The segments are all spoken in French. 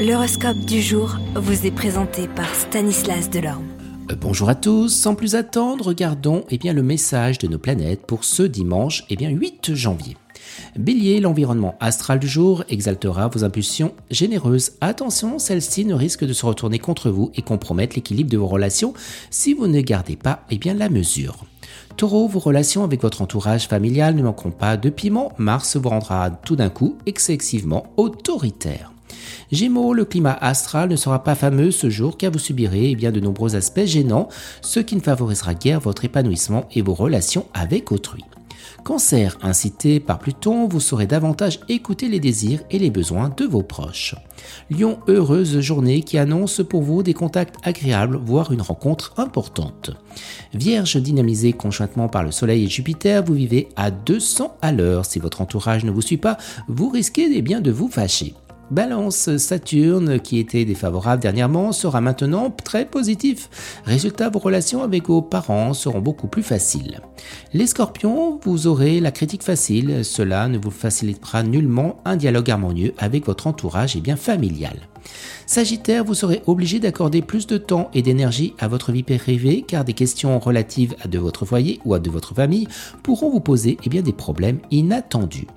L'horoscope du jour vous est présenté par Stanislas Delorme. Euh, bonjour à tous, sans plus attendre, regardons eh bien, le message de nos planètes pour ce dimanche eh bien, 8 janvier. Bélier, l'environnement astral du jour exaltera vos impulsions généreuses. Attention, celles-ci ne risquent de se retourner contre vous et compromettre l'équilibre de vos relations si vous ne gardez pas eh bien, la mesure. Taureau, vos relations avec votre entourage familial ne manqueront pas de piment. Mars vous rendra tout d'un coup excessivement autoritaire. Gémeaux, le climat astral ne sera pas fameux ce jour car vous subirez eh bien, de nombreux aspects gênants, ce qui ne favorisera guère votre épanouissement et vos relations avec autrui. Cancer, incité par Pluton, vous saurez davantage écouter les désirs et les besoins de vos proches. Lion, heureuse journée qui annonce pour vous des contacts agréables, voire une rencontre importante. Vierge, dynamisé conjointement par le Soleil et Jupiter, vous vivez à 200 à l'heure. Si votre entourage ne vous suit pas, vous risquez eh bien de vous fâcher. Balance, Saturne, qui était défavorable dernièrement, sera maintenant très positif. Résultat, vos relations avec vos parents seront beaucoup plus faciles. Les scorpions, vous aurez la critique facile, cela ne vous facilitera nullement un dialogue harmonieux avec votre entourage et bien familial. Sagittaire, vous serez obligé d'accorder plus de temps et d'énergie à votre vie privée car des questions relatives à de votre foyer ou à de votre famille pourront vous poser eh des problèmes inattendus.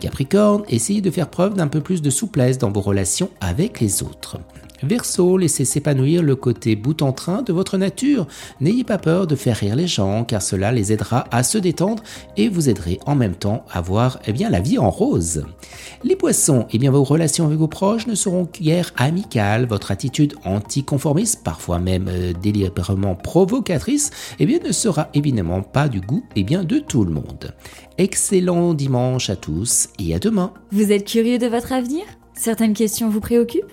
Capricorne, essayez de faire preuve d'un peu plus de souplesse dans vos relations avec les autres. Verseau, laissez s'épanouir le côté bout en train de votre nature. N'ayez pas peur de faire rire les gens car cela les aidera à se détendre et vous aiderez en même temps à voir eh bien, la vie en rose. Les poissons, eh bien, vos relations avec vos proches ne seront guère amicales. Votre attitude anticonformiste, parfois même euh, délibérément provocatrice, eh bien, ne sera évidemment pas du goût eh bien, de tout le monde. Excellent dimanche à tous et à demain. Vous êtes curieux de votre avenir? Certaines questions vous préoccupent?